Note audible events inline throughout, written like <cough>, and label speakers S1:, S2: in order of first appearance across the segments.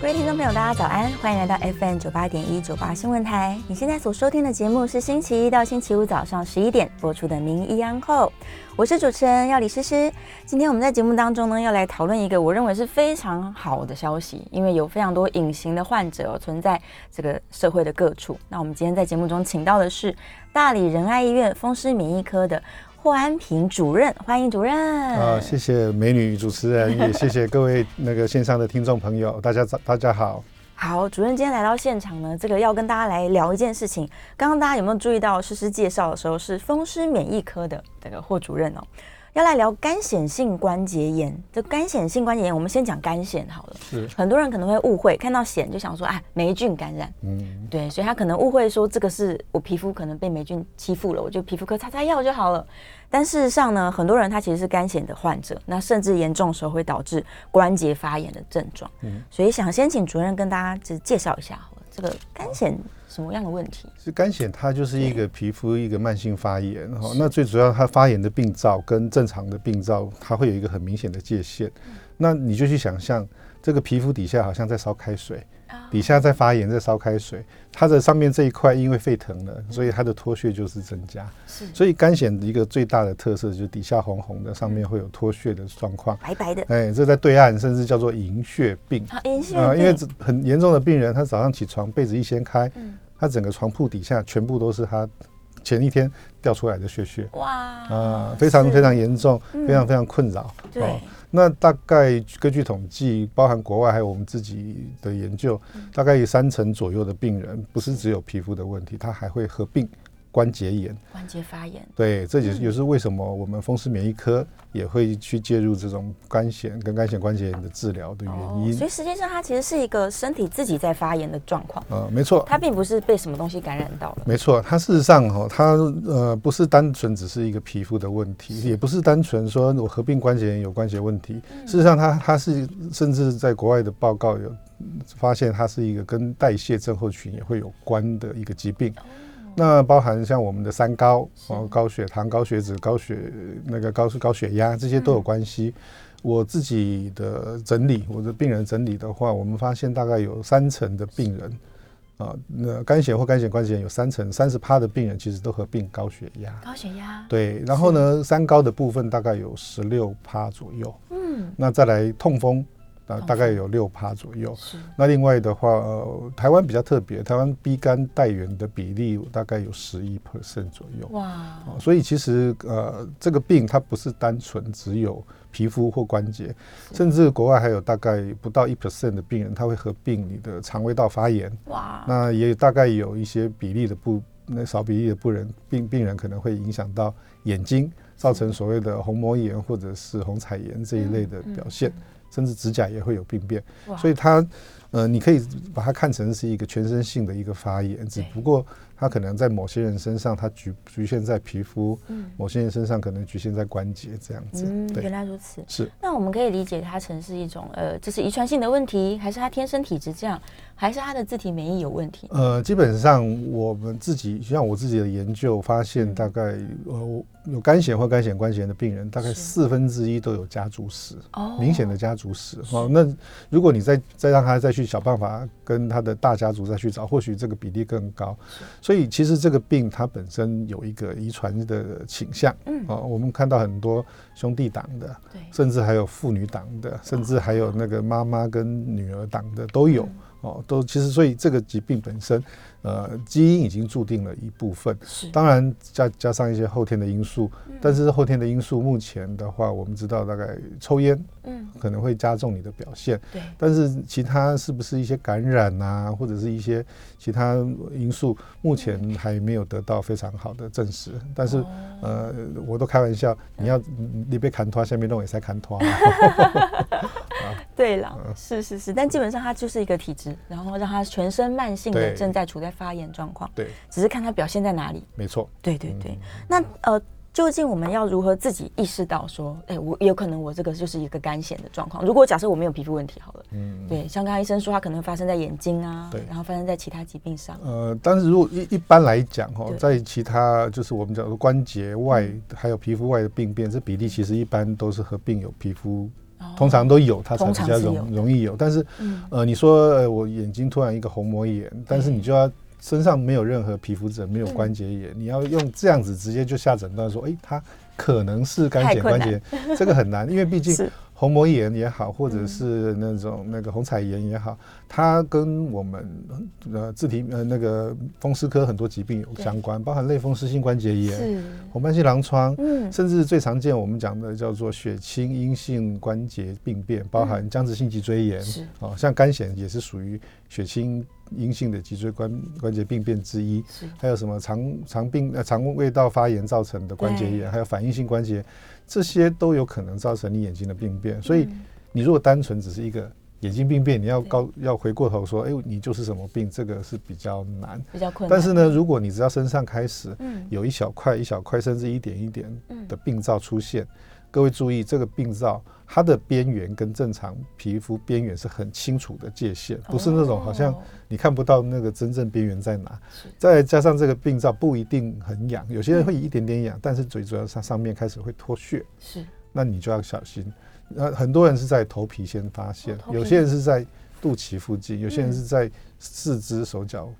S1: 各位听众朋友，大家早安，欢迎来到 FM 九八点一九八新闻台。你现在所收听的节目是星期一到星期五早上十一点播出的《名医安后》，我是主持人要李诗诗。今天我们在节目当中呢，要来讨论一个我认为是非常好的消息，因为有非常多隐形的患者存在这个社会的各处。那我们今天在节目中请到的是大理仁爱医院风湿免疫科的。霍安平主任，欢迎主任。啊，
S2: 谢谢美女主持人，<laughs> 也谢谢各位那个线上的听众朋友，大家早，大家好。
S1: 好，主任今天来到现场呢，这个要跟大家来聊一件事情。刚刚大家有没有注意到，诗诗介绍的时候是风湿免疫科的这个霍主任哦。要来聊干显性关节炎，这干显性关节炎，我们先讲干显好了。
S2: 是，
S1: 很多人可能会误会，看到癣就想说，哎，霉菌感染。嗯，对，所以他可能误会说这个是我皮肤可能被霉菌欺负了，我就皮肤科擦擦药就好了。但事实上呢，很多人他其实是干癣的患者，那甚至严重时候会导致关节发炎的症状。嗯，所以想先请主任跟大家只介绍一下这个干癣。什么样的问题？
S2: 是肝癣，它就是一个皮肤一个慢性发炎哈。那最主要它发炎的病灶跟正常的病灶，它会有一个很明显的界限。那你就去想象，这个皮肤底下好像在烧开水，底下在发炎，在烧开水。它的上面这一块因为沸腾了，所以它的脱屑就是增加。是，所以肝癣一个最大的特色就是底下红红的，上面会有脱屑的状况，
S1: 白白的。
S2: 哎，这在对岸甚至叫做银屑病。
S1: 银屑啊，
S2: 因为很严重的病人，他早上起床被子一掀开，他整个床铺底下全部都是他前一天掉出来的血血。哇啊，非常非常严重，非常非常困扰。
S1: 对。
S2: 那大概根据统计，包含国外还有我们自己的研究，大概有三成左右的病人不是只有皮肤的问题，他还会合并。关节炎、
S1: 关节发炎，
S2: 对，这也也是为什么我们风湿免疫科也会去介入这种肝癣跟肝癣关节炎的治疗的原因。
S1: 所以实际上它其实是一个身体自己在发炎的状况。
S2: 呃，没错，
S1: 它并不是被什么东西感染到了。
S2: 没错，它事实上哈，它呃不是单纯只是一个皮肤的问题，也不是单纯说我合并关节炎有关节问题。事实上，它它是甚至在国外的报告有发现，它是一个跟代谢症候群也会有关的一个疾病。那包含像我们的三高哦，高血糖、高血脂、高血那个高高血压，这些都有关系。我自己的整理，我的病人整理的话，我们发现大概有三成的病人啊，那肝血或肝血关节炎有三成，三十趴的病人其实都合并高血压。
S1: 高血压
S2: 对，然后呢，三高的部分大概有十六趴左右。嗯，那再来痛风。啊，大概有六趴左右。是。那另外的话，呃，台湾比较特别，台湾 B 肝带源的比例大概有十一 percent 左右。哇。所以其实呃，这个病它不是单纯只有皮肤或关节，甚至国外还有大概不到一 percent 的病人，他会合并你的肠胃道发炎。哇。那也大概有一些比例的不，那少比例的不人病病人可能会影响到眼睛，造成所谓的虹膜炎或者是虹彩炎这一类的表现。甚至指甲也会有病变，所以它，呃，你可以把它看成是一个全身性的一个发炎，只不过。它可能在某些人身上，它局局限在皮肤；某些人身上可能局限在关节，这样子。嗯，
S1: 原来如此。
S2: 是。
S1: 那我们可以理解它成是一种，呃，这是遗传性的问题，还是他天生体质这样，还是他的自体免疫有问题？
S2: 呃，基本上我们自己像我自己的研究发现，大概呃有肝癣或肝癣关节炎的病人，大概四分之一都有家族史，哦，明显的家族史。哦，那如果你再再让他再去想办法跟他的大家族再去找，或许这个比例更高。所以其实这个病它本身有一个遗传的倾向，嗯，哦，我们看到很多兄弟党的，对，甚至还有妇女党的，甚至还有那个妈妈跟女儿党的都有，哦，都其实所以这个疾病本身。呃，基因已经注定了一部分，是当然加加上一些后天的因素，但是后天的因素目前的话，我们知道大概抽烟，嗯，可能会加重你的表现，对，但是其他是不是一些感染啊，或者是一些其他因素，目前还没有得到非常好的证实。但是呃，我都开玩笑，你要你被砍脱，下面弄也在砍脱。<laughs> <laughs>
S1: 对了，是是是，但基本上它就是一个体质，然后让它全身慢性的正在处在发炎状况，
S2: 对，
S1: 只是看它表现在哪里。
S2: 没错，
S1: 对对对。那呃，究竟我们要如何自己意识到说，哎，我有可能我这个就是一个干癣的状况。如果假设我没有皮肤问题好了，嗯，对，像刚才医生说，它可能发生在眼睛啊，对，然后发生在其他疾病上。
S2: 呃，但是如果一一般来讲哈，在其他就是我们讲的关节外还有皮肤外的病变，这比例其实一般都是合并有皮肤，通常都有，它才比较容容易有。但是，呃，你说呃我眼睛突然一个虹膜炎，但是你就要。身上没有任何皮肤疹，没有关节炎，你要用这样子直接就下诊断说，哎，它可能是干癣关节，这个很难，因为毕竟。<laughs> 虹膜炎也好，或者是那种那个虹彩炎也好，它跟我们呃自体呃那个风湿科很多疾病有相关，包含类风湿性关节炎、红斑性狼疮，嗯，甚至最常见我们讲的叫做血清阴性关节病变，包含僵直性脊椎炎，是。哦，像肝癣也是属于血清阴性的脊椎关关节病变之一，是还有什么肠肠病呃肠胃道发炎造成的关节炎，还有反应性关节。这些都有可能造成你眼睛的病变，所以你如果单纯只是一个眼睛病变，你要高要回过头说，哎，你就是什么病，这个是比较难，
S1: 比较困难。
S2: 但是呢，如果你只要身上开始有一小块、一小块，甚至一点一点的病灶出现。各位注意，这个病灶它的边缘跟正常皮肤边缘是很清楚的界限，不是那种好像你看不到那个真正边缘在哪。再加上这个病灶不一定很痒，有些人会一点点痒，但是最主要上上面开始会脱屑，是，那你就要小心。那很多人是在头皮先发现，有些人是在肚脐附近，有些人是在四肢手脚。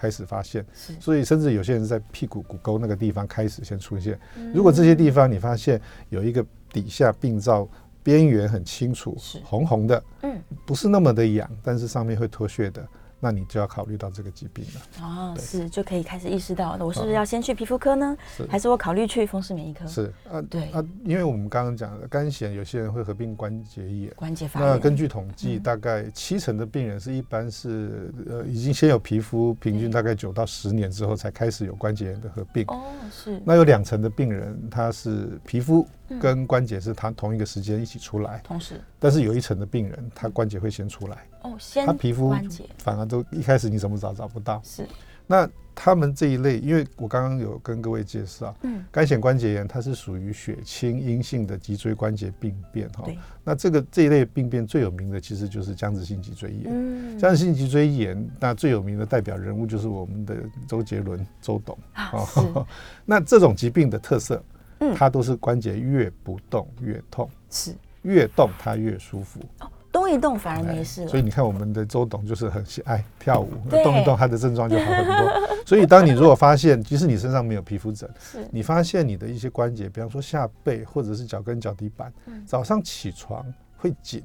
S2: 开始发现，所以甚至有些人在屁股骨沟那个地方开始先出现。如果这些地方你发现有一个底下病灶边缘很清楚，红红的，嗯，不是那么的痒，但是上面会脱屑的。那你就要考虑到这个疾病了哦，
S1: 是就可以开始意识到，我是不是要先去皮肤科呢？还是我考虑去风湿免疫科？
S2: 是啊，对啊，因为我们刚刚讲的肝癣，有些人会合并关节炎，
S1: 关节发炎。
S2: 那根据统计，大概七成的病人是一般是呃已经先有皮肤，平均大概九到十年之后才开始有关节炎的合并。哦，是。那有两成的病人他是皮肤跟关节是他同一个时间一起出来，
S1: 同时，
S2: 但是有一成的病人他关节会先出来。哦，
S1: 先他皮肤
S2: 反而都一开始你怎么找找不到？是，那他们这一类，因为我刚刚有跟各位介绍，嗯，干癣关节炎它是属于血清阴性的脊椎关节病变哈。那这个这一类病变最有名的其实就是僵直性脊椎炎。嗯，僵直性脊椎炎，那最有名的代表人物就是我们的周杰伦周董啊。<laughs> 那这种疾病的特色，嗯，它都是关节越不动越痛，是。越动它越舒服。
S1: 动一动反而没事了，
S2: 所以你看我们的周董就是很爱跳舞，动一动他的症状就好很多。<laughs> 所以当你如果发现，即使你身上没有皮肤疹，<laughs> 你发现你的一些关节，比方说下背或者是脚跟脚底板，早上起床会紧，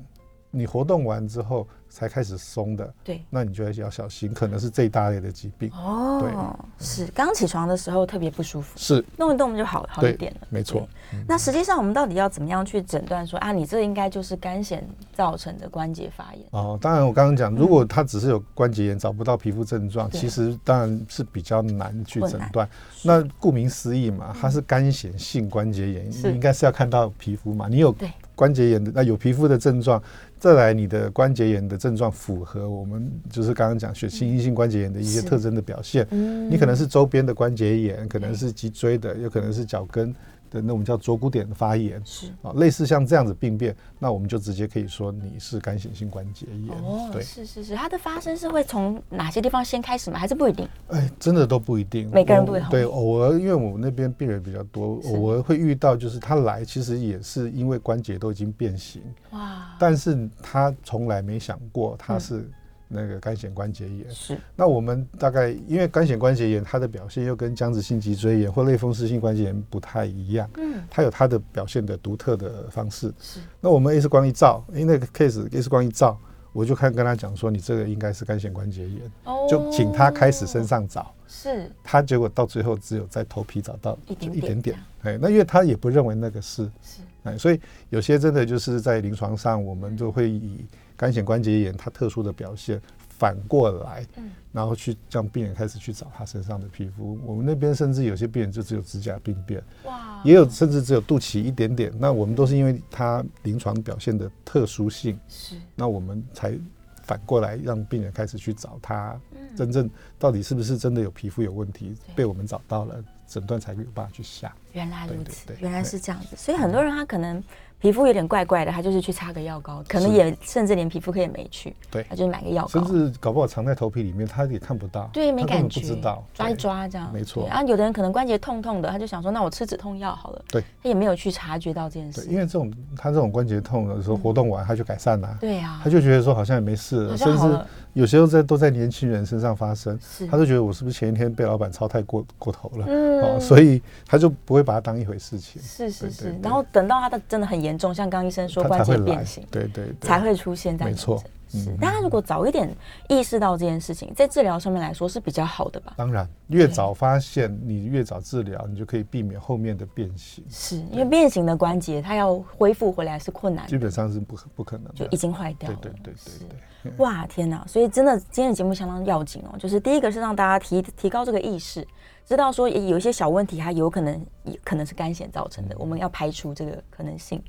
S2: 你活动完之后。才开始松的，对，那你就要要小心，可能是这一大类的疾病哦。
S1: 对，是刚起床的时候特别不舒服，
S2: 是
S1: 弄一动就好好一点了，
S2: 没错。
S1: 那实际上我们到底要怎么样去诊断说啊，你这应该就是肝癣造成的关节发炎？
S2: 哦，当然我刚刚讲，如果他只是有关节炎，找不到皮肤症状，其实当然是比较难去诊断。那顾名思义嘛，它是肝癣性关节炎，应该是要看到皮肤嘛。你有关节炎的，那有皮肤的症状。再来，你的关节炎的症状符合我们就是刚刚讲血清阴性关节炎的一些特征的表现。你可能是周边的关节炎，可能是脊椎的，有可能是脚跟。的那我们叫左骨点的发炎是啊，类似像这样子病变，那我们就直接可以说你是干性性关节炎。哦，
S1: 对，是是是，它的发生是会从哪些地方先开始吗？还是不一定？
S2: 哎，真的都不一定，
S1: 每个人不同。
S2: 对，偶尔因为我们那边病人比较多，偶尔会遇到，就是他来其实也是因为关节都已经变形，哇，但是他从来没想过他是。那个肝显关节炎。是，那我们大概因为肝显关节炎它的表现又跟僵直性脊椎炎或类风湿性关节炎不太一样，嗯，它有它的表现的独特的方式。是，那我们 X 光一照，因为那个 case X 光一照，我就看跟他讲说，你这个应该是肝显关节炎，哦，就请他开始身上找，是，他结果到最后只有在头皮找到
S1: 一点一点点，
S2: 哎，那因为他也不认为那个是，是，哎，所以有些真的就是在临床上，我们就会以。肝显关节炎，它特殊的表现反过来，嗯，然后去让病人开始去找他身上的皮肤。我们那边甚至有些病人就只有指甲病变，哇，也有甚至只有肚脐一点点。那我们都是因为他临床表现的特殊性，是，那我们才反过来让病人开始去找他真正到底是不是真的有皮肤有问题，被我们找到了，诊断才有办法去下。
S1: 原来如此，原来是这样子，所以很多人他可能。皮肤有点怪怪的，他就是去擦个药膏，可能也甚至连皮肤科也没去，
S2: 对，
S1: 他就是买个药膏，
S2: 甚至搞不好藏在头皮里面，他也看不到，
S1: 对，没感觉，
S2: 不知道，
S1: 抓一抓这样，
S2: 没错。
S1: 然后有的人可能关节痛痛的，他就想说，那我吃止痛药好了，
S2: 对，
S1: 他也没有去察觉到这件事，
S2: 因为这种他这种关节痛的时候活动完他就改善了，
S1: 对呀，
S2: 他就觉得说好像也没事，了，甚至有时候在都在年轻人身上发生，他就觉得我是不是前一天被老板操太过过头了，嗯，所以他就不会把它当一回事情，
S1: 是是是，然后等到他的真的很严重，像刚医生。说关节变形，
S2: 对对，
S1: 才会出现在
S2: 没错。
S1: 是，大家如果早一点意识到这件事情，在治疗上面来说是比较好的吧？
S2: 当然，越早发现，你越早治疗，你就可以避免后面的变形。
S1: 是因为变形的关节，它要恢复回来是困难，
S2: 基本上是不可不可能，
S1: 就已经坏掉了。
S2: 对对对对对。
S1: 哇，天哪！所以真的今天的节目相当要紧哦，就是第一个是让大家提提高这个意识，知道说有一些小问题，它有可能也可能是肝癣造成的，我们要排除这个可能性。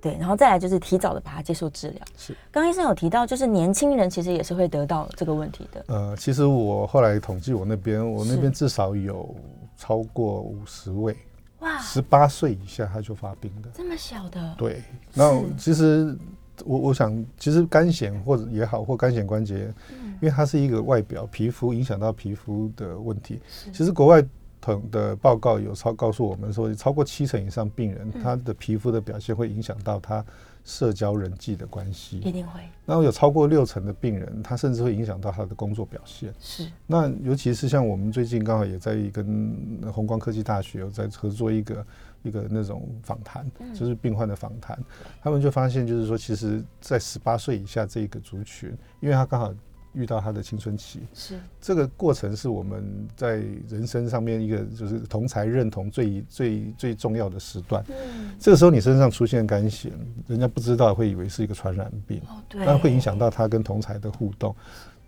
S1: 对，然后再来就是提早的把它接受治疗。
S2: 是，
S1: 刚医生有提到，就是年轻人其实也是会得到这个问题的。
S2: 呃，其实我后来统计，我那边我那边至少有超过五十位，哇，十八岁以下他就发病的，
S1: 这么小的。
S2: 对，那其实我我想，其实肝癣或者也好，或肝癣关节，因为它是一个外表皮肤影响到皮肤的问题，其实国外。同的报告有超告诉我们说，超过七成以上病人，他的皮肤的表现会影响到他社交人际的关系，
S1: 一定会。
S2: 然后有超过六成的病人，他甚至会影响到他的工作表现。
S1: 是。
S2: 那尤其是像我们最近刚好也在跟红光科技大学有在合作一个一个那种访谈，就是病患的访谈，他们就发现就是说，其实，在十八岁以下这个族群，因为他刚好。遇到他的青春期，
S1: 是
S2: 这个过程是我们在人生上面一个就是同才认同最最最重要的时段。嗯，这个时候你身上出现肝炎，人家不知道会以为是一个传染病，哦，
S1: 对，
S2: 但会影响到他跟同才的互动，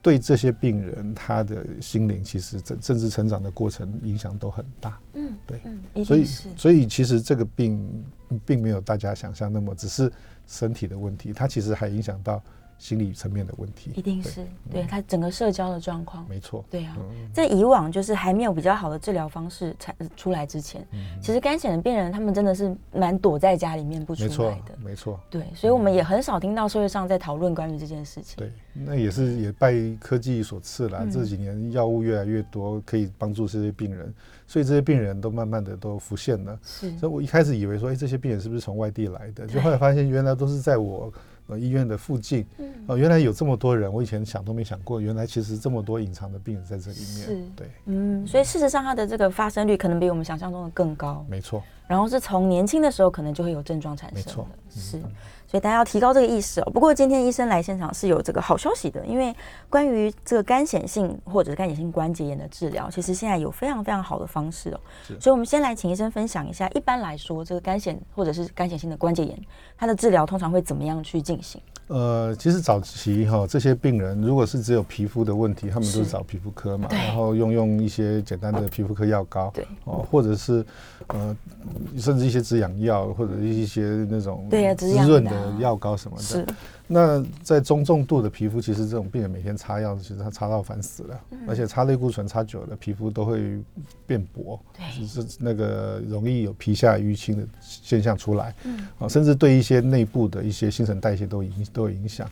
S2: 对这些病人他的心灵其实甚甚至成长的过程影响都很大。嗯，对，
S1: 嗯，
S2: 所以所以其实这个病并没有大家想象那么只是身体的问题，它其实还影响到。心理层面的问题，
S1: 一定是对他整个社交的状况，
S2: 没错。
S1: 对啊，在以往就是还没有比较好的治疗方式才出来之前，其实肝癣的病人他们真的是蛮躲在家里面不出来的，
S2: 没错。
S1: 对，所以我们也很少听到社会上在讨论关于这件事情。
S2: 对，那也是也拜科技所赐了，这几年药物越来越多，可以帮助这些病人，所以这些病人都慢慢的都浮现了。
S1: 是，
S2: 所以我一开始以为说，哎，这些病人是不是从外地来的？就后来发现，原来都是在我。呃，医院的附近，哦，原来有这么多人，我以前想都没想过，原来其实这么多隐藏的病人在这里面。对，
S1: 嗯，所以事实上，它的这个发生率可能比我们想象中的更高。
S2: 没错。
S1: 然后是从年轻的时候，可能就会有症状产生。
S2: 没错，
S1: 是。所以大家要提高这个意识哦。不过今天医生来现场是有这个好消息的，因为关于这个肝显性或者是肝显性关节炎的治疗，其实现在有非常非常好的方式哦。所以我们先来请医生分享一下，一般来说这个肝显或者是肝显性的关节炎，它的治疗通常会怎么样去进行？
S2: 呃，其实早期哈，这些病人如果是只有皮肤的问题，他们都是找皮肤科嘛，然后用用一些简单的皮肤科药膏，
S1: 对。
S2: 哦，或者是呃，甚至一些止痒药或者一些那种
S1: 滋
S2: 润的药膏什么的。那在中重度的皮肤，其实这种病人每天擦药，其实他擦到烦死了，而且擦类固醇擦久了，皮肤都会变薄，是那个容易有皮下淤青的现象出来，啊，甚至对一些内部的一些新陈代谢都影都有影响。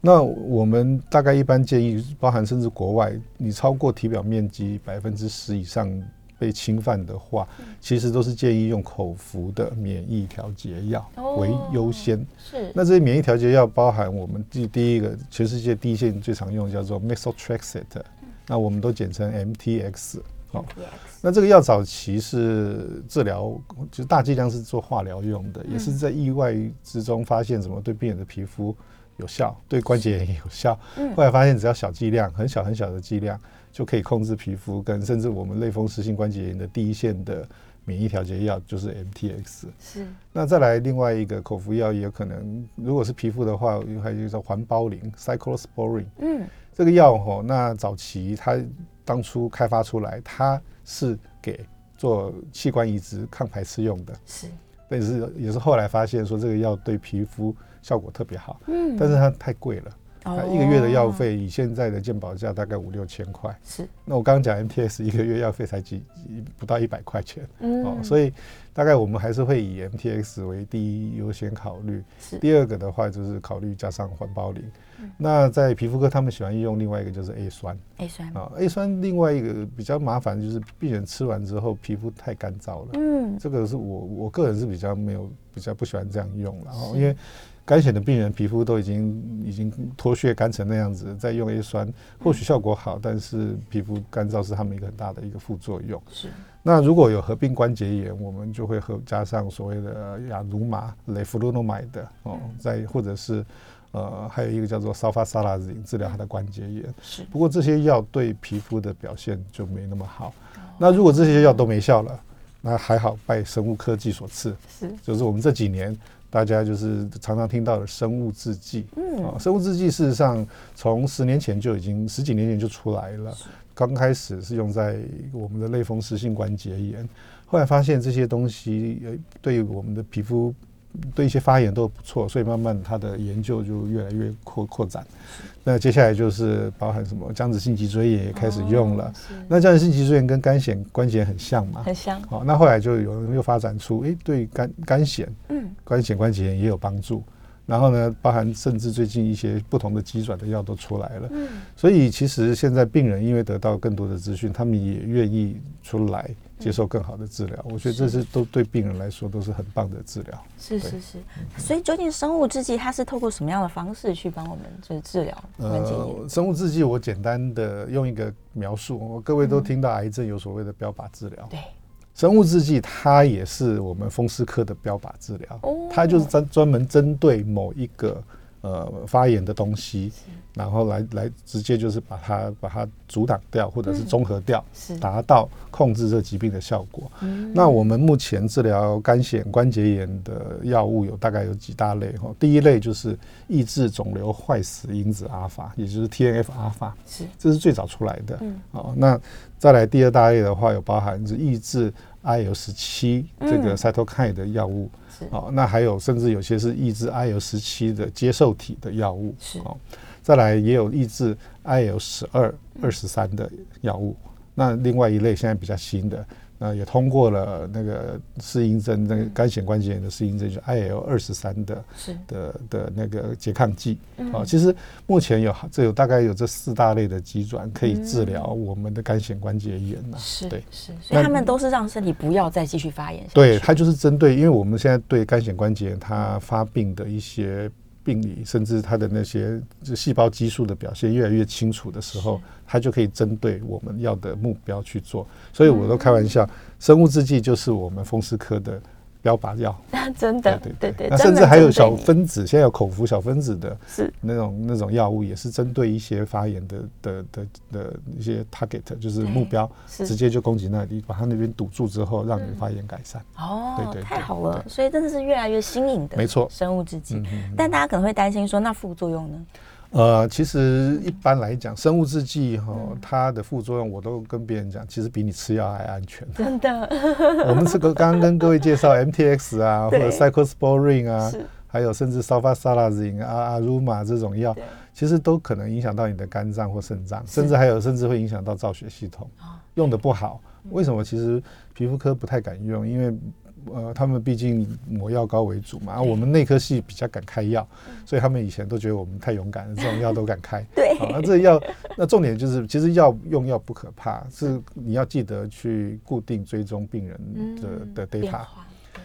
S2: 那我们大概一般建议，包含甚至国外，你超过体表面积百分之十以上。被侵犯的话，其实都是建议用口服的免疫调节药为优先。
S1: 是。
S2: 那这些免疫调节药包含我们第第一个全世界第一线最常用的叫做 Methotrexate，那我们都简称 MTX。
S1: 好。
S2: 那这个药早期是治疗，就大剂量是做化疗用的，也是在意外之中发现什么对病人的皮肤有效，对关节也有效。后来发现只要小剂量，很小很小的剂量。就可以控制皮肤跟甚至我们类风湿性关节炎的第一线的免疫调节药就是 MTX。
S1: 是。
S2: 那再来另外一个口服药也有可能，如果是皮肤的话，还有一个叫环孢林 （Cyclosporin）。嗯。这个药哈，那早期它当初开发出来，它是给做器官移植抗排斥用的。
S1: 是。
S2: 但是也是后来发现说这个药对皮肤效果特别好。嗯。但是它太贵了。它一个月的药费以现在的健保价大概五六千块。
S1: 是。
S2: 那我刚刚讲 MTS 一个月药费才几不到一百块钱，哦，所以大概我们还是会以 M T S 为第一优先考虑。
S1: 是。
S2: 第二个的话就是考虑加上环保磷。那在皮肤科，他们喜欢用另外一个就是 A 酸。
S1: A 酸
S2: 啊，A 酸另外一个比较麻烦就是病人吃完之后皮肤太干燥了。嗯，这个是我我个人是比较没有比较不喜欢这样用了，因为干癣的病人皮肤都已经已经脱屑干成那样子，再用 A 酸或许效果好，但是皮肤干燥是他们一个很大的一个副作用。
S1: 是。
S2: 那如果有合并关节炎，我们就会和加上所谓的亚鲁马、雷弗洛诺买的哦，再或者是。呃，还有一个叫做沙发沙拉子治疗它的关节炎。
S1: 是，
S2: 不过这些药对皮肤的表现就没那么好。那如果这些药都没效了，那还好拜生物科技所赐。
S1: 是，
S2: 就是我们这几年大家就是常常听到的生物制剂。嗯，啊，生物制剂事实上从十年前就已经十几年前就出来了。刚开始是用在我们的类风湿性关节炎，后来发现这些东西呃对我们的皮肤。对一些发言都不错，所以慢慢他的研究就越来越扩扩展。那接下来就是包含什么僵直性脊椎炎也开始用了。那僵直性脊椎炎跟肝癣关节很像嘛？
S1: 很像。
S2: 好，那后来就有人又发展出，哎，对肝肝癣、嗯，肝癣关节炎也有帮助。然后呢，包含甚至最近一些不同的急转的药都出来了。嗯。所以其实现在病人因为得到更多的资讯，他们也愿意出来。接受更好的治疗，我觉得这是都对病人来说都是很棒的治疗。
S1: 是是是，所以究竟生物制剂它是透过什么样的方式去帮我们就是治疗关节炎？
S2: 生物制剂我简单的用一个描述，各位都听到癌症有所谓的标靶治疗。
S1: 对，
S2: 生物制剂它也是我们风湿科的标靶治疗，它就是专专门针对某一个。呃，发炎的东西，然后来来直接就是把它把它阻挡掉，或者是中和掉，达到控制这疾病的效果。那我们目前治疗肝癣关节炎的药物有大概有几大类哈。第一类就是抑制肿瘤坏死因子阿尔法，也就是 T N F 阿尔法，
S1: 是
S2: 这是最早出来的。哦，那再来第二大类的话，有包含是抑制 I L 十七这个 cytokine 的药物。哦，那还有甚至有些是抑制 IL 十七的接受体的药物，
S1: 是
S2: 哦，再来也有抑制 IL 十二、二十三的药物。那另外一类现在比较新的。那也通过了那个适应症，那个肝显关节炎的适应症，就 IL 二十三的的的那个拮抗剂啊。其实目前有这有大概有这四大类的机转可以治疗我们的肝显关节炎
S1: 呐。是，对，是。所以他们都是让身体不要再继续发炎。
S2: 对，它就是针对，因为我们现在对肝显关节炎它发病的一些。病理甚至它的那些就细胞激素的表现越来越清楚的时候，它就可以针对我们要的目标去做。所以我都开玩笑，生物制剂就是我们风湿科的。标靶药，<laughs>
S1: 真的，对对对，
S2: 那甚至还有小分子，现在有口服小分子的，
S1: 是。
S2: 那种那种药物，也是针对一些发炎的的的的一些 target，就是目标，直接就攻击那里，把它那边堵住之后，让你发炎改善。
S1: 哦，对对，太好了，所以真的是越来越新颖的，
S2: 没错，
S1: 生物制剂。但大家可能会担心说，那副作用呢？
S2: 呃，其实一般来讲，生物制剂哈，它的副作用我都跟别人讲，其实比你吃药还安全。
S1: 真的，<laughs>
S2: 我们这个刚刚跟各位介绍 MTX 啊，或者 Cyclosporin 啊，还有甚至 Sulfasalazine 啊、阿鲁玛这种药，其实都可能影响到你的肝脏或肾脏，甚至还有甚至会影响到造血系统。用的不好，为什么？其实皮肤科不太敢用，因为。呃，他们毕竟抹药膏为主嘛，啊，我们内科系比较敢开药，所以他们以前都觉得我们太勇敢了，这种药都敢开。<laughs>
S1: 对，好
S2: 啊，这药，那重点就是，其实药用药不可怕，是你要记得去固定追踪病人的的 data，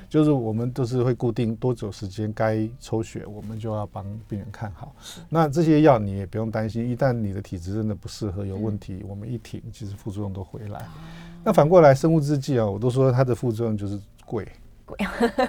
S2: 就是我们都是会固定多久时间该抽血，我们就要帮病人看好。那这些药你也不用担心，一旦你的体质真的不适合有问题，我们一停，其实副作用都回来。那反过来生物制剂啊，我都说它的副作用就是。贵。
S1: 贵，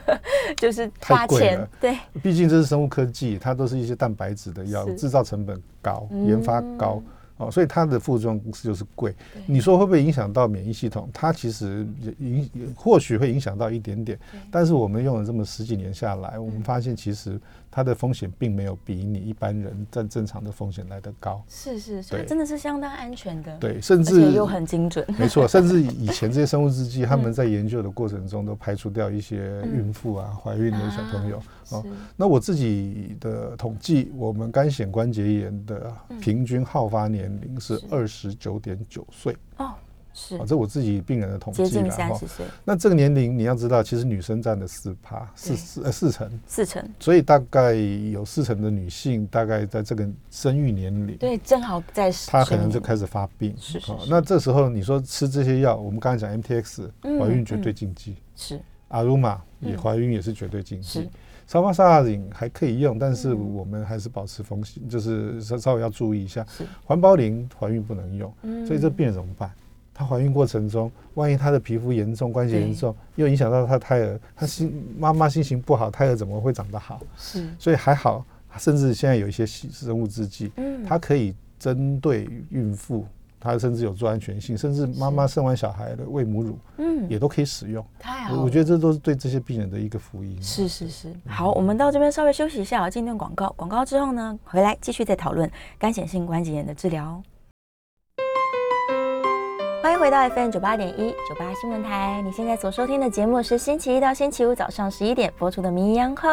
S1: <laughs> 就是太贵了。对，
S2: 毕竟这是生物科技，它都是一些蛋白质的药，制造成本高，研发高哦，所以它的副作用就是贵。你说会不会影响到免疫系统？它其实影或许会影响到一点点，但是我们用了这么十几年下来，我们发现其实它的风险并没有比你一般人在正常的风险来得高。
S1: 是是是，真的是相当安全的。
S2: 对，甚至
S1: 又很精准。<laughs>
S2: 没错，甚至以前这些生物制剂，他们在研究的过程中都排除掉一些孕妇啊、怀孕的小朋友。哦，那我自己的统计，我们肝显关节炎的平均好发年龄是二十九点九岁。哦。
S1: 是，
S2: 这我自己病人的统计
S1: 接近三十岁。
S2: 那这个年龄你要知道，其实女生占了四趴，四四呃四成，
S1: 四成。
S2: 所以大概有四成的女性，大概在这个生育年龄，
S1: 对，正好在
S2: 她可能就开始发病。
S1: 是是。
S2: 那这时候你说吃这些药，我们刚才讲 MTX，怀孕绝对禁忌。
S1: 是。
S2: 阿鲁玛也怀孕也是绝对禁忌。沙巴沙拉林还可以用，但是我们还是保持风险，就是稍稍微要注意一下。环保林怀孕不能用，所以这病人怎么办？她怀孕过程中，万一她的皮肤严重、关节严重，又影响到她胎儿，她心妈妈心情不好，胎儿怎么会长得好？
S1: 是，
S2: 所以还好，甚至现在有一些生物制剂，嗯，它可以针对孕妇，它甚至有做安全性，甚至妈妈生完小孩的喂母乳，嗯，也都可以使用。
S1: 太好，
S2: 我觉得这都是对这些病人的一个福音。
S1: 是是是，好，我们到这边稍微休息一下，进段广告，广告之后呢，回来继续再讨论干显性关节炎的治疗。欢迎回到 FM 九八点一九八新闻台。你现在所收听的节目是星期一到星期五早上十一点播出的《名医央后》，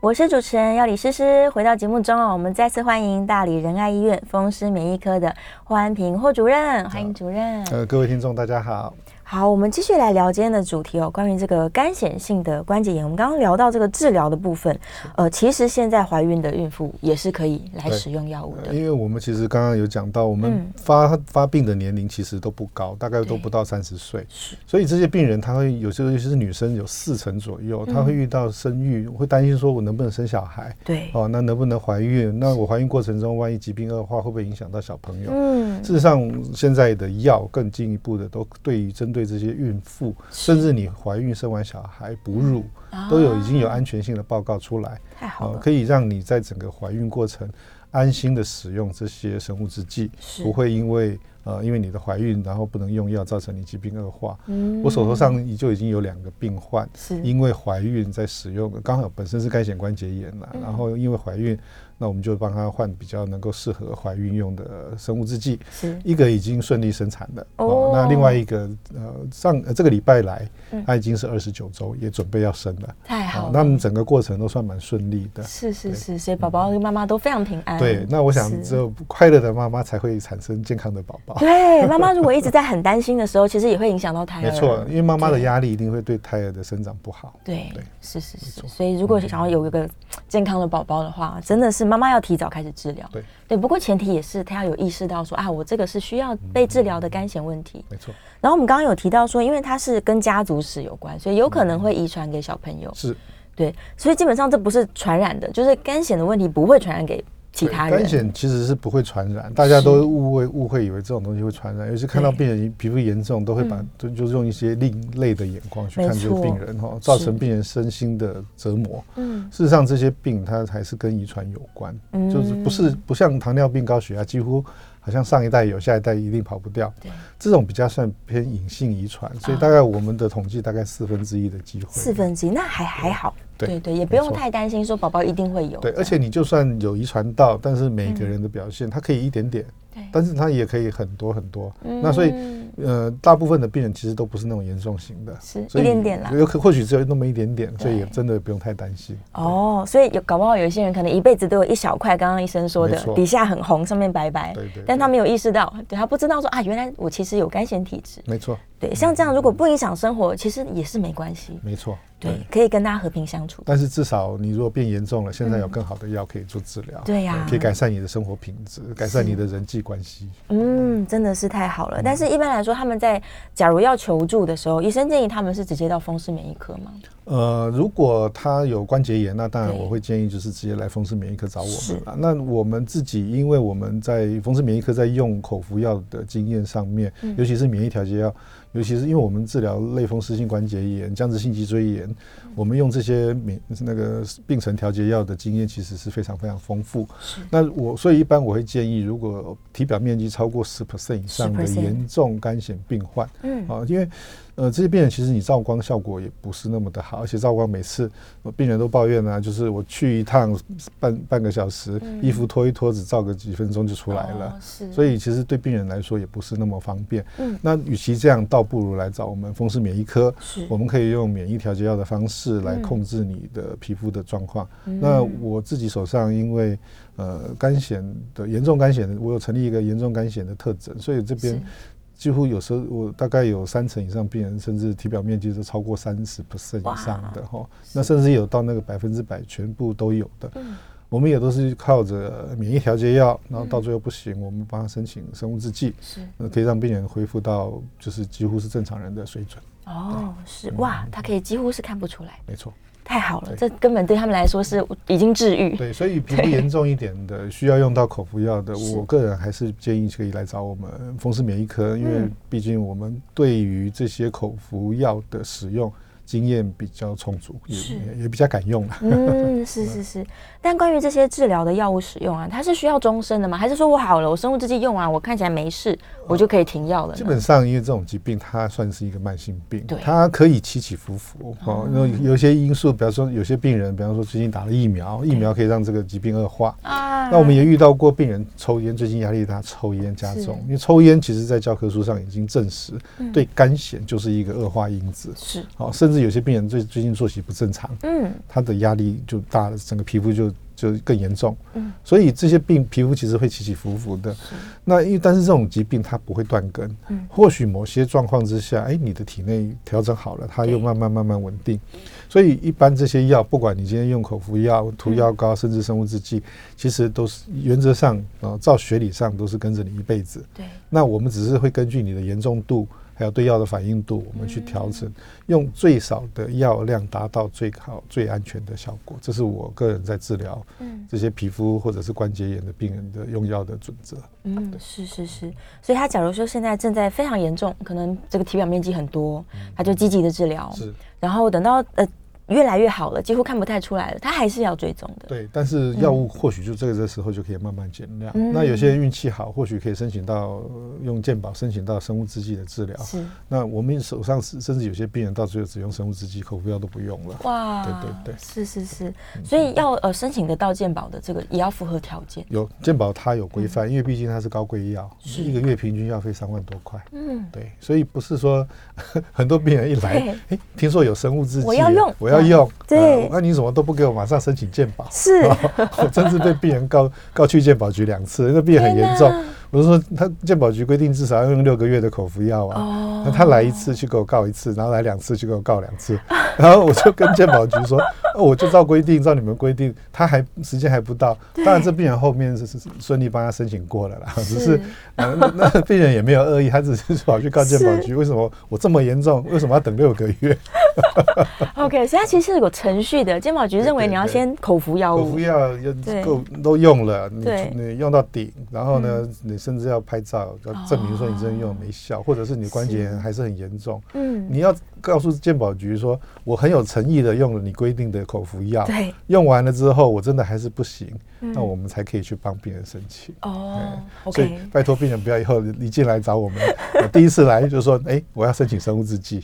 S1: 我是主持人要李诗诗。回到节目中哦，我们再次欢迎大理仁爱医院风湿免疫科的霍安平霍主任，欢迎主任。
S2: 呃，各位听众大家好。
S1: 好，我们继续来聊今天的主题哦，关于这个干显性的关节炎。我们刚刚聊到这个治疗的部分，呃，其实现在怀孕的孕妇也是可以来使用药物的。
S2: 因为我们其实刚刚有讲到，我们发发病的年龄其实都不高，大概都不到三十岁，所以这些病人他会有些，尤其是女生，有四成左右，她会遇到生育，会担心说我能不能生小孩？
S1: 对，
S2: 哦，那能不能怀孕？那我怀孕过程中万一疾病恶化，会不会影响到小朋友？嗯，事实上现在的药更进一步的都对于针对这些孕妇。甚至你怀孕生完小孩哺乳，都有已经有安全性的报告出来，
S1: 太好了，
S2: 可以让你在整个怀孕过程安心的使用这些生物制剂，不会因为呃因为你的怀孕然后不能用药，造成你疾病恶化。我手头上就已经有两个病患，因为怀孕在使用，刚好本身是肝显关节炎了，然后因为怀孕。那我们就帮他换比较能够适合怀孕用的生物制剂，
S1: 是
S2: 一个已经顺利生产的哦。那另外一个呃上这个礼拜来，他已经是二十九周，也准备要生了，
S1: 太好。
S2: 那么整个过程都算蛮顺利的，
S1: 是是是，所以宝宝跟妈妈都非常平安。
S2: 对，那我想只有快乐的妈妈才会产生健康的宝宝。
S1: 对，妈妈如果一直在很担心的时候，其实也会影响到胎儿。<laughs>
S2: 没错，因为妈妈的压力一定会对胎儿的生长不好。
S1: 对对，是是是。所以如果想要有一个健康的宝宝的话，真的是妈妈要提早开始。治疗
S2: 对
S1: 对，不过前提也是她要有意识到说啊，我这个是需要被治疗的肝炎问题。
S2: 没错。
S1: 然后我们刚刚有提到说，因为它是跟家族史有关，所以有可能会遗传给小朋友。
S2: 是。
S1: 对，所以基本上这不是传染的，就是肝炎的问题不会传染给。其他
S2: 肝癣其实是不会传染，大家都误会误会以为这种东西会传染，尤其看到病人皮肤严重，都会把就就是用一些另类的眼光去看这个病人哈，造成病人身心的折磨。嗯，事实上这些病它还是跟遗传有关，就是不是不像糖尿病、高血压，几乎好像上一代有，下一代一定跑不掉。
S1: 对，
S2: 这种比较算偏隐性遗传，所以大概我们的统计大概四分之一的机会，
S1: 四分之一那还还好。对对，也不用太担心，说宝宝一定会有。
S2: 对，而且你就算有遗传到，但是每个人的表现，它可以一点点。但是它也可以很多很多，那所以呃，大部分的病人其实都不是那种严重型的，
S1: 是一点点啦，
S2: 有可或许只有那么一点点，所以也真的不用太担心。
S1: 哦，所以有搞不好有一些人可能一辈子都有一小块，刚刚医生说的底下很红，上面白白，
S2: 对对，
S1: 但他没有意识到，对他不知道说啊，原来我其实有肝显体质。
S2: 没错，
S1: 对，像这样如果不影响生活，其实也是没关系。
S2: 没错。
S1: 对，可以跟大家和平相处。
S2: 但是至少你如果变严重了，现在有更好的药可以做治疗。
S1: 对呀，
S2: 可以改善你的生活品质，改善你的人际关系。
S1: 嗯，真的是太好了。但是一般来说，他们在假如要求助的时候，医生建议他们是直接到风湿免疫科吗？
S2: 呃，如果他有关节炎，那当然我会建议就是直接来风湿免疫科找我们了。那我们自己，因为我们在风湿免疫科在用口服药的经验上面，尤其是免疫调节药。尤其是因为我们治疗类风湿性关节炎、僵直性脊椎炎，我们用这些免那个病程调节药的经验，其实是非常非常丰富。那我所以一般我会建议，如果体表面积超过十 percent 以上的严重肝显病患，嗯，啊，因为。呃，这些病人其实你照光效果也不是那么的好，而且照光每次病人都抱怨啊，就是我去一趟半半个小时，衣服脱一脱，只照个几分钟就出来了。是，所以其实对病人来说也不是那么方便。嗯，那与其这样，倒不如来找我们风湿免疫科，我们可以用免疫调节药的方式来控制你的皮肤的状况。那我自己手上因为呃肝癣的严重肝癣的，我有成立一个严重肝癣的特诊，所以这边。几乎有时候我大概有三成以上病人，甚至体表面积都超过三十 percent 以上的哈，那甚至有到那个百分之百全部都有的。我们也都是靠着免疫调节药，然后到最后不行，我们帮他申请生物制剂，是可以让病人恢复到就是几乎是正常人的水准。
S1: 哦，是哇，他可以几乎是看不出来。
S2: 没错。
S1: 太好了，这根本对他们来说是已经治愈。
S2: 对，所以皮肤严重一点的，需要用到口服药的，我个人还是建议可以来找我们风湿免疫科，因为毕竟我们对于这些口服药的使用。经验比较充足，也也比较敢用了。
S1: 嗯，<laughs> 是是是。但关于这些治疗的药物使用啊，它是需要终身的吗？还是说我好了，我生物制剂用完，我看起来没事，我就可以停药了？
S2: 基本上，因为这种疾病它算是一个慢性病，它可以起起伏伏。哦，因为有些因素，比方说有些病人，比方说最近打了疫苗，疫苗可以让这个疾病恶化。啊，那我们也遇到过病人抽烟，最近压力大，抽烟加重。因为抽烟其实在教科书上已经证实，对肝癣就是一个恶化因子。是，哦，甚至。有些病人最最近作息不正常，嗯，他的压力就大了，整个皮肤就就更严重，嗯，所以这些病皮肤其实会起起伏伏的。那因为但是这种疾病它不会断根，嗯，或许某些状况之下，哎，你的体内调整好了，它又慢慢慢慢稳定。所以一般这些药，不管你今天用口服药、涂药膏，甚至生物制剂，其实都是原则上啊，照学理上都是跟着你一辈子。对，那我们只是会根据你的严重度。还有对药的反应度，我们去调整，用最少的药量达到最好、最安全的效果。这是我个人在治疗这些皮肤或者是关节炎的病人的用药的准则。
S1: 嗯，是是是。所以他假如说现在正在非常严重，可能这个体表面积很多，他就积极的治疗。是。然后等到呃。越来越好了，几乎看不太出来了。他还是要追踪的。
S2: 对，但是药物或许就这个这时候就可以慢慢减量。那有些人运气好，或许可以申请到用健保申请到生物制剂的治疗。是。那我们手上甚至有些病人到最后只用生物制剂，口服药都不用了。哇。对对对。
S1: 是是是。所以要呃申请得到健保的这个也要符合条件。
S2: 有健保它有规范，因为毕竟它是高贵药，一个月平均药费三万多块。嗯。对，所以不是说 <laughs> 很多病人一来，哎，听说有生物制剂，
S1: 我要用，
S2: 我要用。对。那你怎么都不给我马上申请鉴保？是，<laughs> 我真是被病人告告去鉴保局两次，那病人很严重。我就说，他健保局规定至少要用六个月的口服药啊。那他来一次去给我告一次，然后来两次去给我告两次，<laughs> 然后我就跟健保局说，我就照规定，照你们规定，他还时间还不到。当然，这病人后面是是顺利帮他申请过了啦，只是那那病人也没有恶意，他只是跑去告健保局，为什么我这么严重，为什么要等六个月？<laughs>
S1: OK，所以它其实是有程序的。健保局认为你要先口服药物，
S2: 口服药要够都用了，你你用到底，然后呢，你甚至要拍照，要证明说你真的用没效，或者是你关节炎还是很严重。嗯，你要告诉健保局说，我很有诚意的用了你规定的口服药，对，用完了之后我真的还是不行。那我们才可以去帮病人申请哦。所以拜托病人不要以后一进来找我们，<laughs> 我第一次来就说：“哎，我要申请生物制剂。”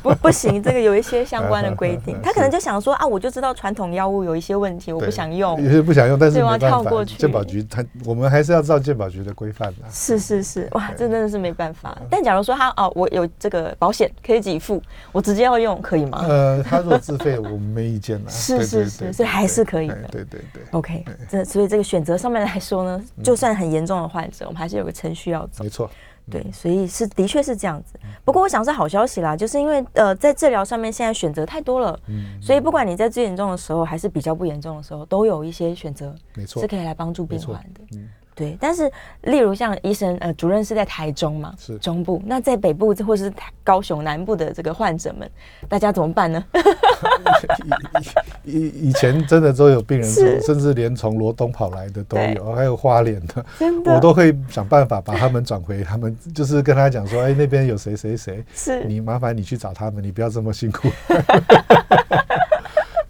S1: 不不行，这个有一些相关的规定。<laughs> 他可能就想说：“啊，我就知道传统药物有一些问题，我不想用。”
S2: 有些不想用，但是要跳过去。健保局他，我们还是要照健保局的规范的。
S1: 是是是，哇，这真的是没办法。但假如说他哦，我有这个保险可以给付，我直接要用可以吗？
S2: 呃，他如果自费，我们没意见啦。<laughs>
S1: 是是是，所以还是可以的。
S2: 对对对
S1: ，OK。这所以这个选择上面来说呢，就算很严重的患者，我们还是有个程序要走。
S2: 没错，
S1: 对，所以是的确是这样子。不过我想是好消息啦，就是因为呃，在治疗上面现在选择太多了，嗯，所以不管你在最严重的时候，还是比较不严重的时候，都有一些选择，
S2: 没错，
S1: 是可以来帮助病患的。嗯。对，但是例如像医生呃，主任是在台中嘛，是中部。那在北部或是高雄南部的这个患者们，大家怎么办呢？<laughs>
S2: 以以前真的都有病人说，甚至连从罗东跑来的都有，还有花莲的，我都会想办法把他们转回他们，就是跟他讲说，哎，那边有谁谁谁，是你麻烦你去找他们，你不要这么辛苦。<laughs>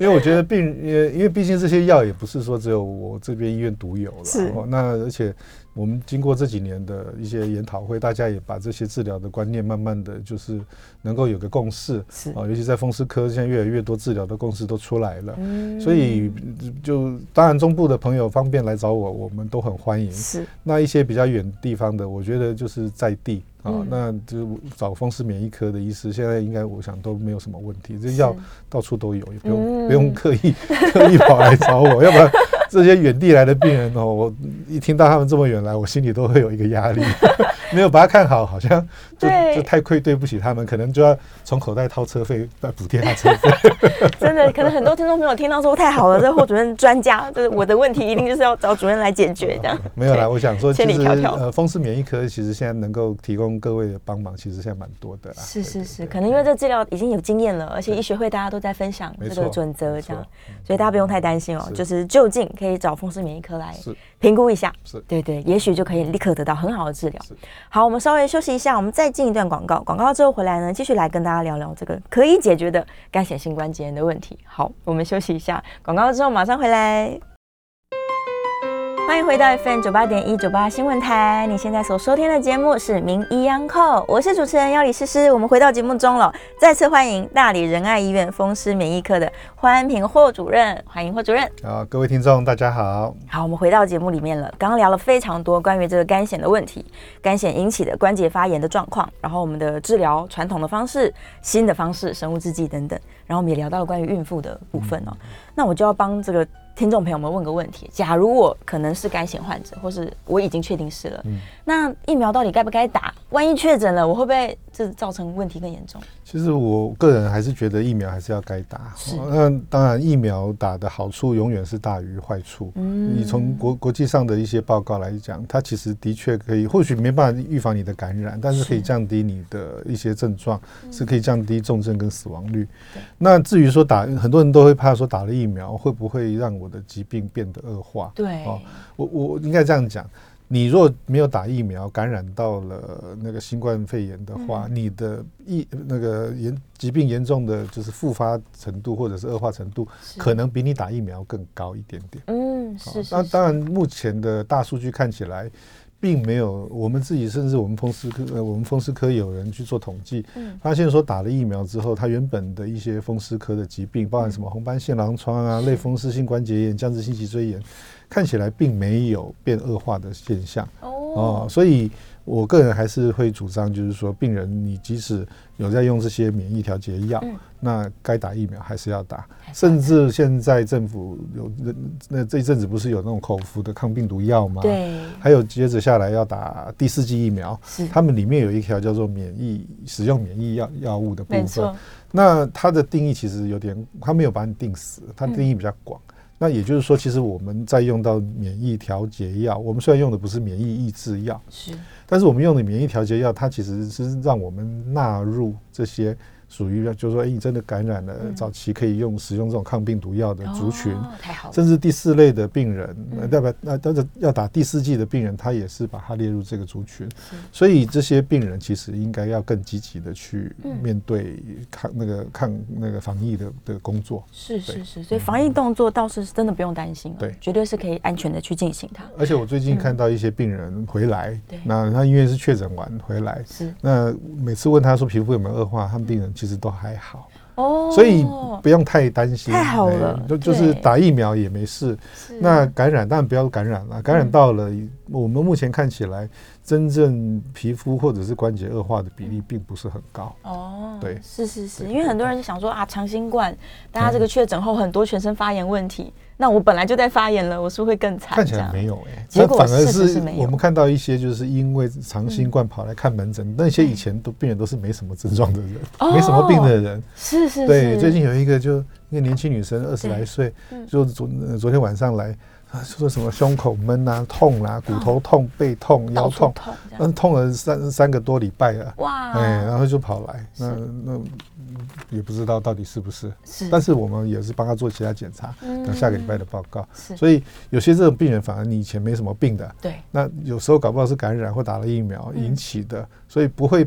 S2: 因为我觉得病，因为毕竟这些药也不是说只有我这边医院独有了，
S1: 是。
S2: 那而且我们经过这几年的一些研讨会，大家也把这些治疗的观念慢慢的就是能够有个共识，
S1: 是
S2: 啊，尤其在风湿科，现在越来越多治疗的共识都出来了，嗯，所以就当然中部的朋友方便来找我，我们都很欢迎。
S1: 是。
S2: 那一些比较远地方的，我觉得就是在地。啊，那就找风湿免疫科的医师，现在应该我想都没有什么问题，这药到处都有，也不用不用刻意 <laughs> 刻意跑来找我，要不然这些远地来的病人哦，我一听到他们这么远来，我心里都会有一个压力。<laughs> 没有把他看好，好像就就太愧对不起他们，可能就要从口袋掏车费来补贴他车费。<laughs>
S1: 真的，可能很多听众朋友听到说 <laughs> 太好了，这霍主任专家，就是我的问题一定就是要找主任来解决这样。
S2: 没有啦，我想说，其实呃，风湿免疫科其实现在能够提供各位的帮忙，其实现在蛮多的啦。
S1: 是是是，可能因为这治疗已经有经验了，而且医学会大家都在分享这个准则这样，所以大家不用太担心哦，就是就近可以找风湿免疫科来评估一下。是，对对，也许就可以立刻得到很好的治疗。好，我们稍微休息一下，我们再进一段广告。广告之后回来呢，继续来跟大家聊聊这个可以解决的肝血性关节炎的问题。好，我们休息一下，广告之后马上回来。欢迎回到 FM 九八点一九八新闻台。你现在所收听的节目是《名医央叩》，我是主持人要李诗诗。我们回到节目中了，再次欢迎大理仁爱医院风湿免疫科的欢平霍主任。欢迎霍主任。
S2: 好，各位听众，大家好。
S1: 好，我们回到节目里面了。刚刚聊了非常多关于这个肝癣的问题，肝癣引起的关节发炎的状况，然后我们的治疗传统的方式、新的方式、生物制剂等等。然后我们也聊到了关于孕妇的部分哦。那我就要帮这个。听众朋友们问个问题：假如我可能是肝癣患者，或是我已经确定是了，那疫苗到底该不该打？万一确诊了，我会不会这造成问题更严重？
S2: 其实我个人还是觉得疫苗还是要该打。是，那当然疫苗打的好处永远是大于坏处。嗯，你从国国际上的一些报告来讲，它其实的确可以，或许没办法预防你的感染，但是可以降低你的一些症状，是可以降低重症跟死亡率。那至于说打，很多人都会怕说打了疫苗会不会让我的疾病变得恶化？
S1: 对，哦，
S2: 我我应该这样讲。你若没有打疫苗，感染到了那个新冠肺炎的话，你的疫那个严疾病严重的就是复发程度或者是恶化程度，可能比你打疫苗更高一点点。
S1: 嗯，是。
S2: 那当然，目前的大数据看起来，并没有我们自己，甚至我们风湿科，呃，我们风湿科有人去做统计，发现说打了疫苗之后，他原本的一些风湿科的疾病，包含什么红斑性狼疮啊、类风湿性关节炎、僵直性脊椎炎。看起来并没有变恶化的现象。哦，所以我个人还是会主张，就是说，病人你即使有在用这些免疫调节药，那该打疫苗还是要打。甚至现在政府有那那这一阵子不是有那种口服的抗病毒药吗？
S1: 对，
S2: 还有接着下来要打第四剂疫苗，他们里面有一条叫做免疫使用免疫药药物的部分。那它的定义其实有点，它没有把你定死，它定义比较广。那也就是说，其实我们在用到免疫调节药，我们虽然用的不是免疫抑制药，
S1: 是，
S2: 但是我们用的免疫调节药，它其实是让我们纳入这些。属于就是说，哎，你真的感染了，早期可以用使用这种抗病毒药的族群，
S1: 太好。
S2: 甚至第四类的病人，代表那但是要打第四剂的病人，他也是把它列入这个族群。所以这些病人其实应该要更积极的去面对抗那个抗那个防疫的的工作。
S1: 是是是，所以防疫动作倒是真的不用担心，
S2: 对，
S1: 绝对是可以安全的去进行它。
S2: 而且我最近看到一些病人回来，那他因为是确诊完回来，
S1: 是。
S2: 那每次问他说皮肤有没有恶化，他们病人。其实都还好。哦，所以不用太担心。
S1: 太好了，
S2: 就就是打疫苗也没事。那感染当然不要感染了，感染到了，我们目前看起来，真正皮肤或者是关节恶化的比例并不是很高。哦，对，
S1: 是是是，因为很多人想说啊，长新冠，大家这个确诊后很多全身发炎问题。那我本来就在发炎了，我是会更惨。
S2: 看起来没有哎，
S1: 结果
S2: 反而
S1: 是
S2: 我们看到一些就是因为长新冠跑来看门诊，那些以前都病人都是没什么症状的人，没什么病的人。
S1: 是是。
S2: 对，最近有一个就一个年轻女生，二十来岁，就昨昨天晚上来。说什么胸口闷啊、痛啊、骨头痛、背痛、腰痛，嗯，痛了三三个多礼拜了。哇！哎，然后就跑来，那那也不知道到底是不是。是。但是我们也是帮他做其他检查，等下个礼拜的报告。是。所以有些这种病人，反而你以前没什么病的。
S1: 对。
S2: 那有时候搞不好是感染或打了疫苗引起的，所以不会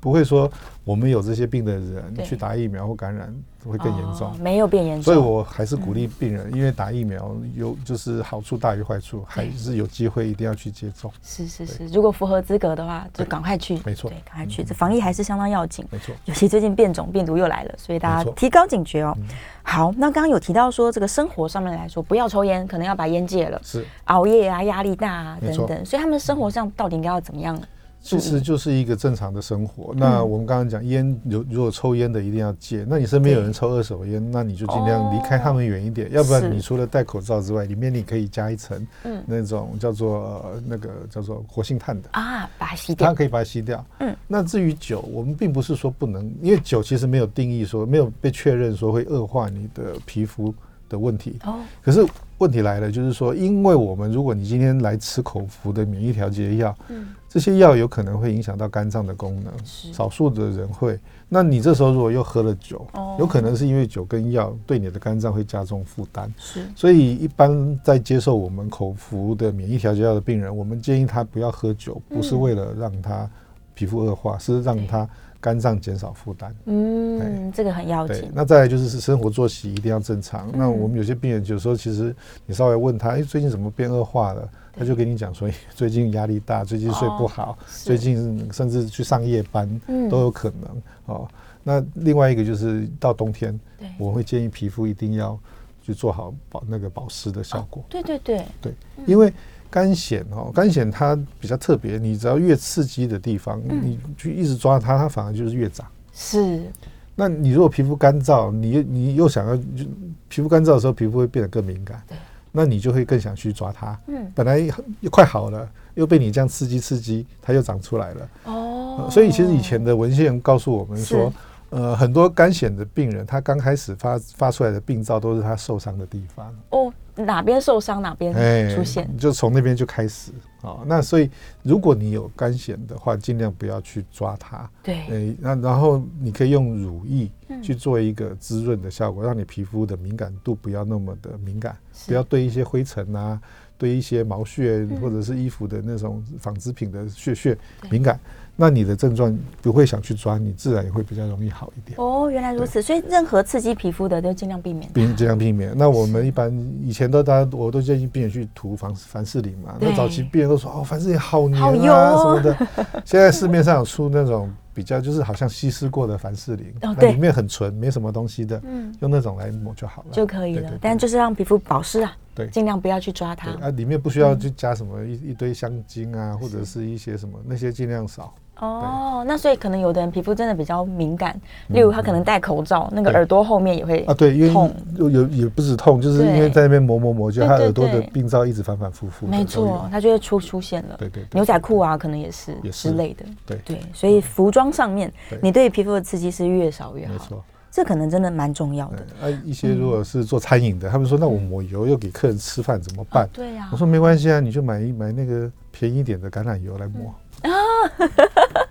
S2: 不会说我们有这些病的人去打疫苗或感染。会更严重。
S1: 没有变严重，
S2: 所以我还是鼓励病人，因为打疫苗有就是好处大于坏处，还是有机会一定要去接种。
S1: 是是是，如果符合资格的话，就赶快去。
S2: 没错，
S1: 对，赶快去。这防疫还是相当要紧。
S2: 没错，
S1: 尤其最近变种病毒又来了，所以大家提高警觉哦。好，那刚刚有提到说，这个生活上面来说，不要抽烟，可能要把烟戒了。
S2: 是
S1: 熬夜啊，压力大啊等等，所以他们生活上到底应该要怎么样？
S2: 其实就是一个正常的生活。那我们刚刚讲烟，如如果抽烟的一定要戒。那你身边有人抽二手烟，那你就尽量离开他们远一点。要不然你除了戴口罩之外，里面你可以加一层那种叫做那个叫做活性炭的
S1: 啊，把它吸掉。
S2: 它可以把它吸掉。嗯。那至于酒，我们并不是说不能，因为酒其实没有定义说没有被确认说会恶化你的皮肤的问题。哦。可是。问题来了，就是说，因为我们如果你今天来吃口服的免疫调节药，嗯，这些药有可能会影响到肝脏的功能，少数的人会。那你这时候如果又喝了酒，有可能是因为酒跟药对你的肝脏会加重负担，
S1: 是。
S2: 所以一般在接受我们口服的免疫调节药的病人，我们建议他不要喝酒，不是为了让他皮肤恶化，是让他。肝脏减少负担，
S1: 嗯，这个很要紧。
S2: 那再来就是是生活作息一定要正常。那我们有些病人有时候其实你稍微问他，哎，最近怎么变恶化了？他就跟你讲说，最近压力大，最近睡不好，最近甚至去上夜班都有可能哦。那另外一个就是到冬天，我会建议皮肤一定要去做好保那个保湿的效果。
S1: 对对对
S2: 对，因为。肝藓哦，肝藓它比较特别，你只要越刺激的地方，你去一直抓它，它反而就是越长。
S1: 是。
S2: 那你如果皮肤干燥，你你又想要就皮肤干燥的时候，皮肤会变得更敏感。对。那你就会更想去抓它。嗯。本来又快好了，又被你这样刺激刺激，它又长出来了。哦。所以其实以前的文献告诉我们说，呃，很多肝癣的病人，他刚开始发发出来的病灶都是他受伤的地方。哦。
S1: 哪边受伤哪边出现，
S2: 就从那边就开始啊。那所以如果你有肝癣的话，尽量不要去抓它。
S1: 对，
S2: 那然后你可以用乳液去做一个滋润的效果，让你皮肤的敏感度不要那么的敏感，不要对一些灰尘啊，对一些毛屑或者是衣服的那种纺织品的屑屑敏感。那你的症状不会想去抓，你自然也会比较容易好一点。
S1: 哦，原来如此，所以任何刺激皮肤的都尽量避免。
S2: 尽尽量避免。那我们一般以前都大家我都建议病人去涂凡凡士林嘛。那早期病人都说哦，凡士林好黏啊什么的。<laughs> 现在市面上有出那种比较就是好像稀释过的凡士林，那里面很纯，没什么东西的，嗯，用那种来抹就好了，
S1: 就可以了。但就是让皮肤保湿啊。
S2: 对，
S1: 尽量不要去抓它。
S2: 啊，里面不需要去加什么一一堆香精啊，或者是一些什么那些尽量少。
S1: 哦，那所以可能有的人皮肤真的比较敏感，例如他可能戴口罩，那个耳朵后面也会啊，
S2: 对，因为
S1: 痛，
S2: 有有也不止痛，就是因为在那边磨磨磨，就他耳朵的病灶一直反反复复。
S1: 没错，他就会出出现了。
S2: 对对，
S1: 牛仔裤啊，可能也是之类的。
S2: 对
S1: 对，所以服装上面，你对皮肤的刺激是越少越好。
S2: 没错。
S1: 这可能真的蛮重要的。
S2: 啊，一些如果是做餐饮的，他们说那我抹油又给客人吃饭怎么办？
S1: 对呀，
S2: 我说没关系啊，你就买一买那个便宜点的橄榄油来抹啊。<laughs>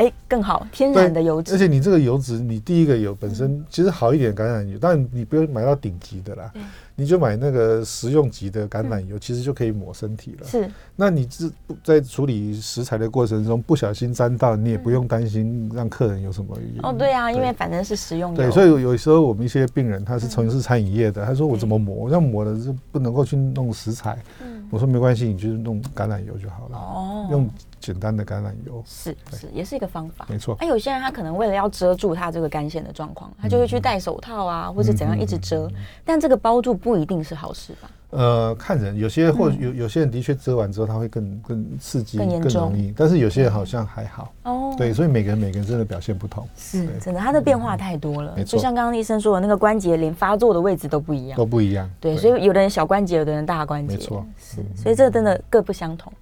S1: 哎，更好，天然的油脂。
S2: 而且你这个油脂，你第一个有本身其实好一点橄榄油，但你不用买到顶级的啦。你就买那个食用级的橄榄油，其实就可以抹身体了。
S1: 是，
S2: 那你是在处理食材的过程中不小心沾到，你也不用担心让客人有什么。
S1: 哦，对啊，因为反正是食用油。
S2: 对，所以有时候我们一些病人他是从事餐饮业的，他说我怎么抹？我要抹的是不能够去弄食材。嗯，我说没关系，你就是弄橄榄油就好了。哦，用。简单的橄榄油。
S1: 是是也是一个方法，
S2: 没错。
S1: 那有些人他可能为了要遮住他这个干线的状况，他就会去戴手套啊，或者怎样一直遮，但这个包住不一定是好事吧？
S2: 呃，看人，有些或有有些人的确遮完之后，他会更更刺激、更容易，但是有些人好像还好。哦，对，所以每个人每个人真的表现不同，
S1: 是真的，他的变化太多了。就像刚刚医生说的那个关节，连发作的位置都不一样，
S2: 都不一样。
S1: 对，所以有的人小关节，有的人大关节，
S2: 没错，
S1: 是，所以这个真的各不相同。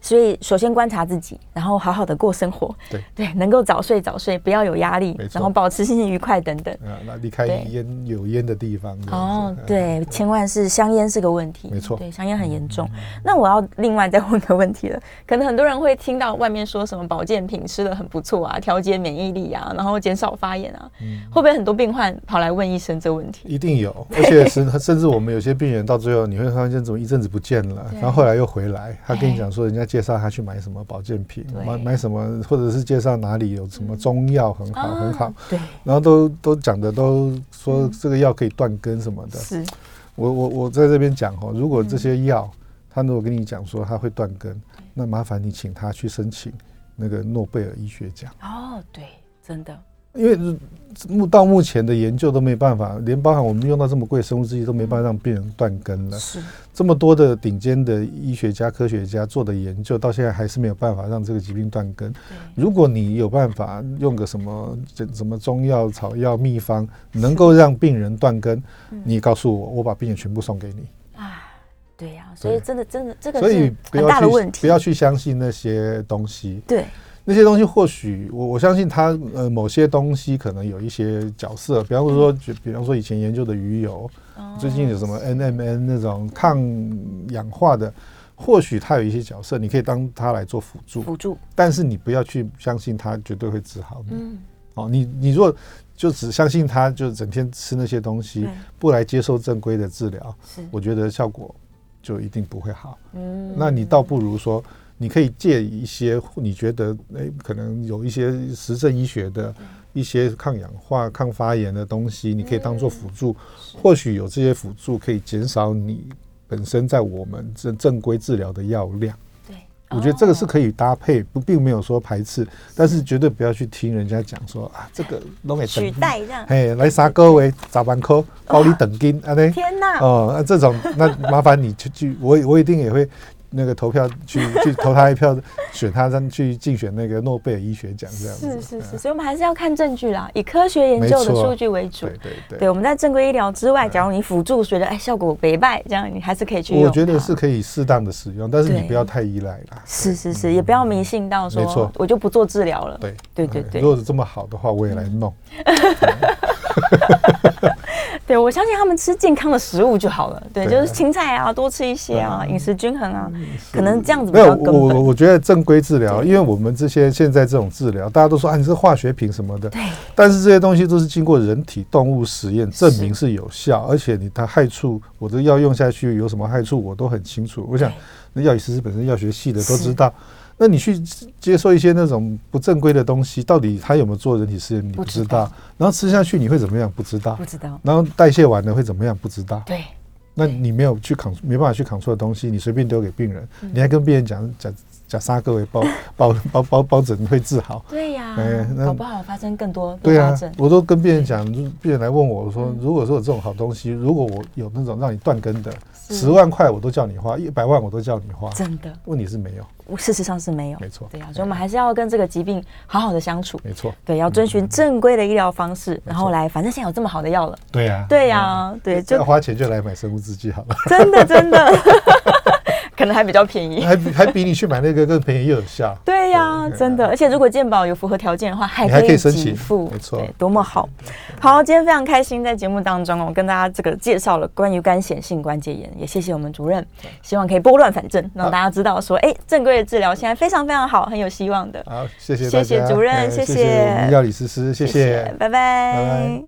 S1: 所以首先观察自己，然后好好的过生活，
S2: 对 <laughs>
S1: 对，能够早睡早睡，不要有压力，然后保持心情愉快等等。
S2: 啊，那离开烟有烟的地方。
S1: 哦，对，千万是香烟是个。问题，
S2: 没错，
S1: 对，香烟很严重。那我要另外再问个问题了，可能很多人会听到外面说什么保健品吃的很不错啊，调节免疫力啊，然后减少发炎啊，会不会很多病患跑来问医生这问题？
S2: 一定有，而且甚甚至我们有些病人到最后你会发现怎么一阵子不见了，<laughs> 然后后来又回来，他跟你讲说人家介绍他去买什么保健品，买买什么，或者是介绍哪里有什么中药很好很好，
S1: 对，
S2: 然后都都讲的都说这个药可以断根什么的。
S1: 是，
S2: 我我我在这边讲哦，如果这些药他如果跟你讲说他会断根，那麻烦你请他去申请那个诺贝尔医学奖。
S1: 哦，对，真的。
S2: 因为目到目前的研究都没办法，连包含我们用到这么贵生物制剂都没办法让病人断根了。
S1: 是
S2: 这么多的顶尖的医学家、科学家做的研究，到现在还是没有办法让这个疾病断根。如果你有办法用个什么什么中药、草药、秘方，能够让病人断根，你告诉我，我把病人全部送给你。啊，
S1: 对呀，所以真的真的这个
S2: 所以
S1: 很大的问题，
S2: 不要去相信那些东西。
S1: 对。
S2: 那些东西或许我我相信它呃某些东西可能有一些角色，比方说就比方说以前研究的鱼油，最近有什么 NMN 那种抗氧化的，或许它有一些角色，你可以当它来做辅助。
S1: 辅助，
S2: 但是你不要去相信它绝对会治好你。嗯，哦，你你如果就只相信它，就整天吃那些东西，不来接受正规的治疗，我觉得效果就一定不会好。嗯，那你倒不如说。你可以借一些你觉得诶可能有一些实证医学的一些抗氧化、抗发炎的东西，你可以当做辅助。或许有这些辅助可以减少你本身在我们正正规治疗的药量。
S1: 对，
S2: 我觉得这个是可以搭配，不并没有说排斥，但是绝对不要去听人家讲说啊，这个弄给
S1: 取代这样。
S2: 嘿，来杀各位早班科包你等金啊？对，
S1: 天哪！
S2: 哦，那这种那麻烦你去去，我我一定也会。那个投票去 <laughs> 去投他一票，选他让去竞选那个诺贝尔医学奖这样
S1: 子。是是是，所以我们还是要看证据啦，以科学研究的数据为主。
S2: 对对对。
S1: 对，我们在正规医疗之外，假如你辅助觉得哎效果没败，这样你还是可以去用。
S2: 我觉得是可以适当的使用，但是你不要太依赖啦。
S1: 是是是，也不要迷信到说，没错，我就不做治疗了。
S2: 对
S1: 对对对。
S2: 如果是这么好的话，我也来弄。<laughs>
S1: 对，我相信他们吃健康的食物就好了。对，就是青菜啊，多吃一些啊，饮食均衡啊，可能这样子比较
S2: 根我我觉得正规治疗，因为我们这些现在这种治疗，大家都说啊，你是化学品什么的。
S1: 对。
S2: 但是这些东西都是经过人体动物实验证明是有效，而且你它害处，我的药用下去有什么害处，我都很清楚。我想，那药理师本身药学系的都知道。那你去接受一些那种不正规的东西，到底他有没有做人体试验？你不知道。然后吃下去你会怎么样？不知道。
S1: 不知道。
S2: 然后代谢完了会怎么样？不知道。
S1: 对。
S2: 那你没有去扛，没办法去扛错的东西，你随便丢给病人，你还跟病人讲讲讲沙各位包 <laughs> 包包包包疹会治好？
S1: 对呀。哎，搞不好发生更多
S2: 对啊，我都跟病人讲，病人来问我说，如果说有这种好东西，如果我有那种让你断根的。十万块我都叫你花，一百万我都叫你花，
S1: 真的？
S2: 问题是没有，
S1: 事实上是没有，
S2: 没错。
S1: 对啊，所以我们还是要跟这个疾病好好的相处，
S2: 没错。
S1: 对，要遵循正规的医疗方式，然后来，反正现在有这么好的药了，
S2: 对呀，
S1: 对呀，对，
S2: 就要花钱就来买生物制剂好了，
S1: 真的，真的。<laughs> 可能还比较便宜，
S2: 还还比你去买那个更便宜又有效。<laughs>
S1: 对呀，真的，而且如果健保有符合条件的话，还可以申请付，
S2: 没错，
S1: 多么好。好，今天非常开心，在节目当中我，跟大家这个介绍了关于肝显性关节炎，也谢谢我们主任，希望可以拨乱反正，让大家知道说，哎，正规的治疗现在非常非常好，很有希望的。
S2: 好，谢谢，
S1: 谢谢主任，谢谢。
S2: 药理师师，谢谢，
S1: 拜拜。